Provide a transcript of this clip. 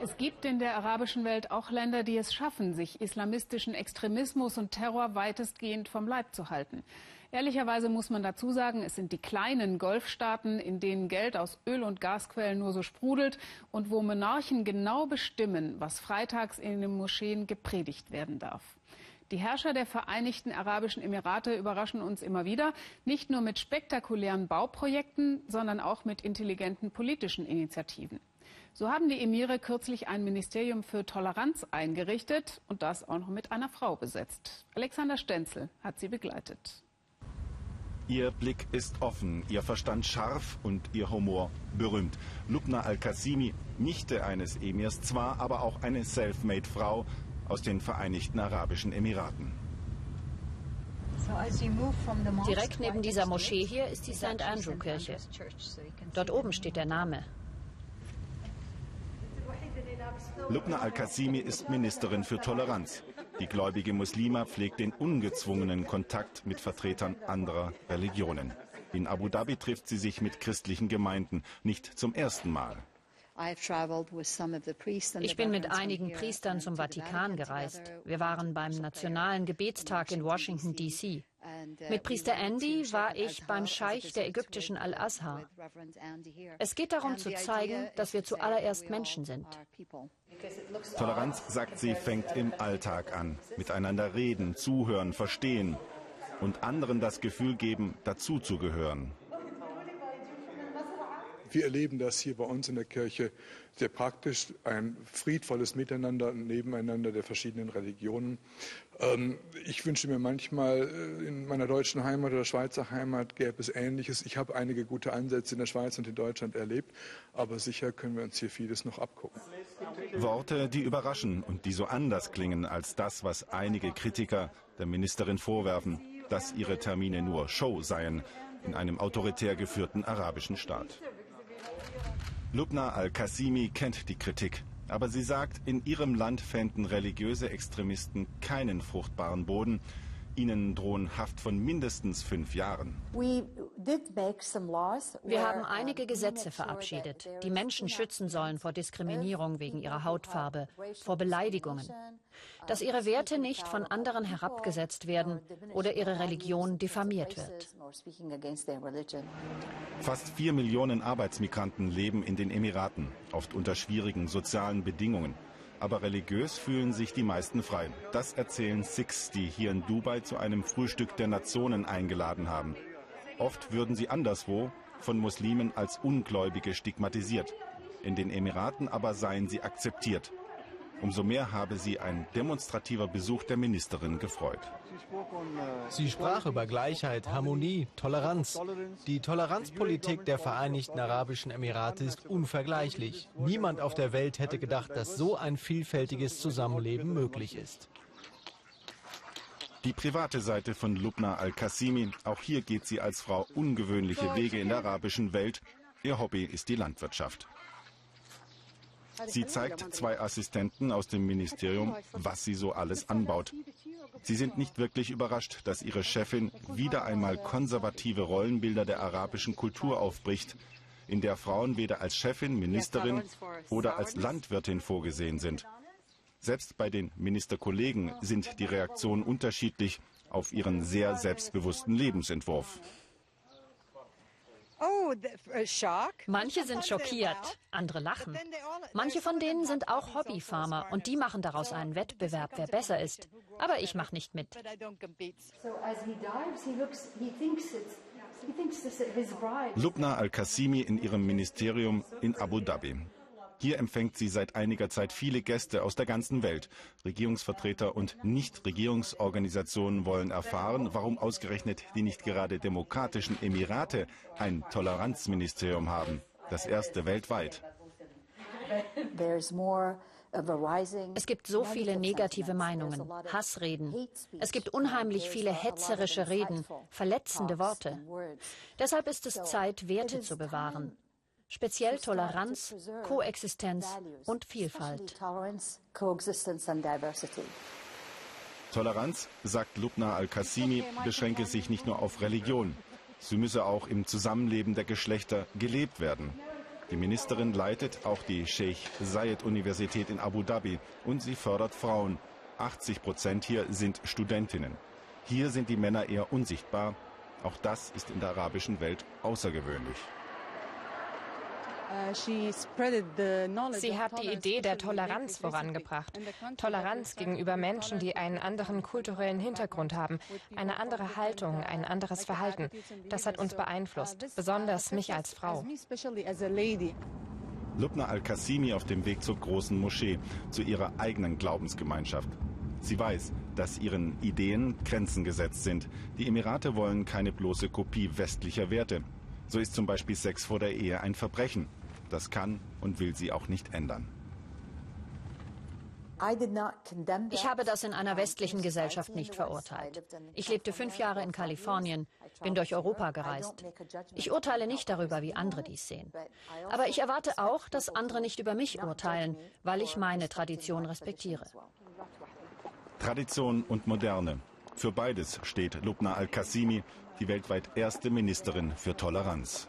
Es gibt in der arabischen Welt auch Länder, die es schaffen, sich islamistischen Extremismus und Terror weitestgehend vom Leib zu halten. Ehrlicherweise muss man dazu sagen, es sind die kleinen Golfstaaten, in denen Geld aus Öl- und Gasquellen nur so sprudelt und wo Monarchen genau bestimmen, was freitags in den Moscheen gepredigt werden darf. Die Herrscher der Vereinigten Arabischen Emirate überraschen uns immer wieder, nicht nur mit spektakulären Bauprojekten, sondern auch mit intelligenten politischen Initiativen. So haben die Emire kürzlich ein Ministerium für Toleranz eingerichtet und das auch noch mit einer Frau besetzt. Alexander Stenzel hat sie begleitet. Ihr Blick ist offen, ihr Verstand scharf und ihr Humor berühmt. Lubna Al-Qasimi, Nichte eines Emirs zwar, aber auch eine Selfmade-Frau aus den Vereinigten Arabischen Emiraten. Direkt neben dieser Moschee hier ist die St. Andrew-Kirche. Dort oben steht der Name. Lubna Al-Qasimi ist Ministerin für Toleranz. Die gläubige Muslima pflegt den ungezwungenen Kontakt mit Vertretern anderer Religionen. In Abu Dhabi trifft sie sich mit christlichen Gemeinden, nicht zum ersten Mal. Ich bin mit einigen Priestern zum Vatikan gereist. Wir waren beim Nationalen Gebetstag in Washington, D.C. Uh, Mit Priester Andy war ich beim Scheich der ägyptischen Al-Azhar. Es geht darum zu zeigen, dass wir zuallererst Menschen sind. Toleranz, sagt sie, fängt im Alltag an. Miteinander reden, zuhören, verstehen und anderen das Gefühl geben, dazuzugehören. Wir erleben das hier bei uns in der Kirche sehr praktisch, ein friedvolles Miteinander, Nebeneinander der verschiedenen Religionen. Ähm, ich wünsche mir manchmal, äh, in meiner deutschen Heimat oder Schweizer Heimat gäbe es Ähnliches. Ich habe einige gute Ansätze in der Schweiz und in Deutschland erlebt, aber sicher können wir uns hier vieles noch abgucken. Worte, die überraschen und die so anders klingen als das, was einige Kritiker der Ministerin vorwerfen, dass ihre Termine nur Show seien in einem autoritär geführten arabischen Staat. Lubna al-Qasimi kennt die Kritik. Aber sie sagt, in ihrem Land fänden religiöse Extremisten keinen fruchtbaren Boden. Ihnen drohen Haft von mindestens fünf Jahren. Wir haben einige Gesetze verabschiedet, die Menschen schützen sollen vor Diskriminierung wegen ihrer Hautfarbe, vor Beleidigungen, dass ihre Werte nicht von anderen herabgesetzt werden oder ihre Religion diffamiert wird. Fast vier Millionen Arbeitsmigranten leben in den Emiraten, oft unter schwierigen sozialen Bedingungen aber religiös fühlen sich die meisten frei. Das erzählen Sikhs, die hier in Dubai zu einem Frühstück der Nationen eingeladen haben. Oft würden sie anderswo von Muslimen als Ungläubige stigmatisiert. In den Emiraten aber seien sie akzeptiert. Umso mehr habe sie ein demonstrativer Besuch der Ministerin gefreut. Sie sprach über Gleichheit, Harmonie, Toleranz. Die Toleranzpolitik der Vereinigten Arabischen Emirate ist unvergleichlich. Niemand auf der Welt hätte gedacht, dass so ein vielfältiges Zusammenleben möglich ist. Die private Seite von Lubna al-Qasimi. Auch hier geht sie als Frau ungewöhnliche Wege in der arabischen Welt. Ihr Hobby ist die Landwirtschaft. Sie zeigt zwei Assistenten aus dem Ministerium, was sie so alles anbaut. Sie sind nicht wirklich überrascht, dass ihre Chefin wieder einmal konservative Rollenbilder der arabischen Kultur aufbricht, in der Frauen weder als Chefin, Ministerin oder als Landwirtin vorgesehen sind. Selbst bei den Ministerkollegen sind die Reaktionen unterschiedlich auf ihren sehr selbstbewussten Lebensentwurf. Oh, Manche sind schockiert, andere lachen. Manche von denen sind auch Hobbyfarmer und die machen daraus einen Wettbewerb, wer besser ist. Aber ich mache nicht mit. Lubna al-Qasimi in ihrem Ministerium in Abu Dhabi. Hier empfängt sie seit einiger Zeit viele Gäste aus der ganzen Welt. Regierungsvertreter und Nichtregierungsorganisationen wollen erfahren, warum ausgerechnet die nicht gerade demokratischen Emirate ein Toleranzministerium haben. Das erste weltweit. Es gibt so viele negative Meinungen, Hassreden. Es gibt unheimlich viele hetzerische Reden, verletzende Worte. Deshalb ist es Zeit, Werte zu bewahren speziell Toleranz, Koexistenz und Vielfalt. Toleranz, sagt Lubna al-Qasimi, beschränke sich nicht nur auf Religion. Sie müsse auch im Zusammenleben der Geschlechter gelebt werden. Die Ministerin leitet auch die Sheikh Zayed Universität in Abu Dhabi und sie fördert Frauen. 80 Prozent hier sind Studentinnen. Hier sind die Männer eher unsichtbar. Auch das ist in der arabischen Welt außergewöhnlich. Sie hat die Idee der Toleranz vorangebracht. Toleranz gegenüber Menschen, die einen anderen kulturellen Hintergrund haben, eine andere Haltung, ein anderes Verhalten. Das hat uns beeinflusst, besonders mich als Frau. Lubna al-Qassimi auf dem Weg zur großen Moschee, zu ihrer eigenen Glaubensgemeinschaft. Sie weiß, dass ihren Ideen Grenzen gesetzt sind. Die Emirate wollen keine bloße Kopie westlicher Werte. So ist zum Beispiel Sex vor der Ehe ein Verbrechen. Das kann und will sie auch nicht ändern. Ich habe das in einer westlichen Gesellschaft nicht verurteilt. Ich lebte fünf Jahre in Kalifornien, bin durch Europa gereist. Ich urteile nicht darüber, wie andere dies sehen. Aber ich erwarte auch, dass andere nicht über mich urteilen, weil ich meine Tradition respektiere. Tradition und Moderne. Für beides steht Lubna al-Qassimi, die weltweit erste Ministerin für Toleranz.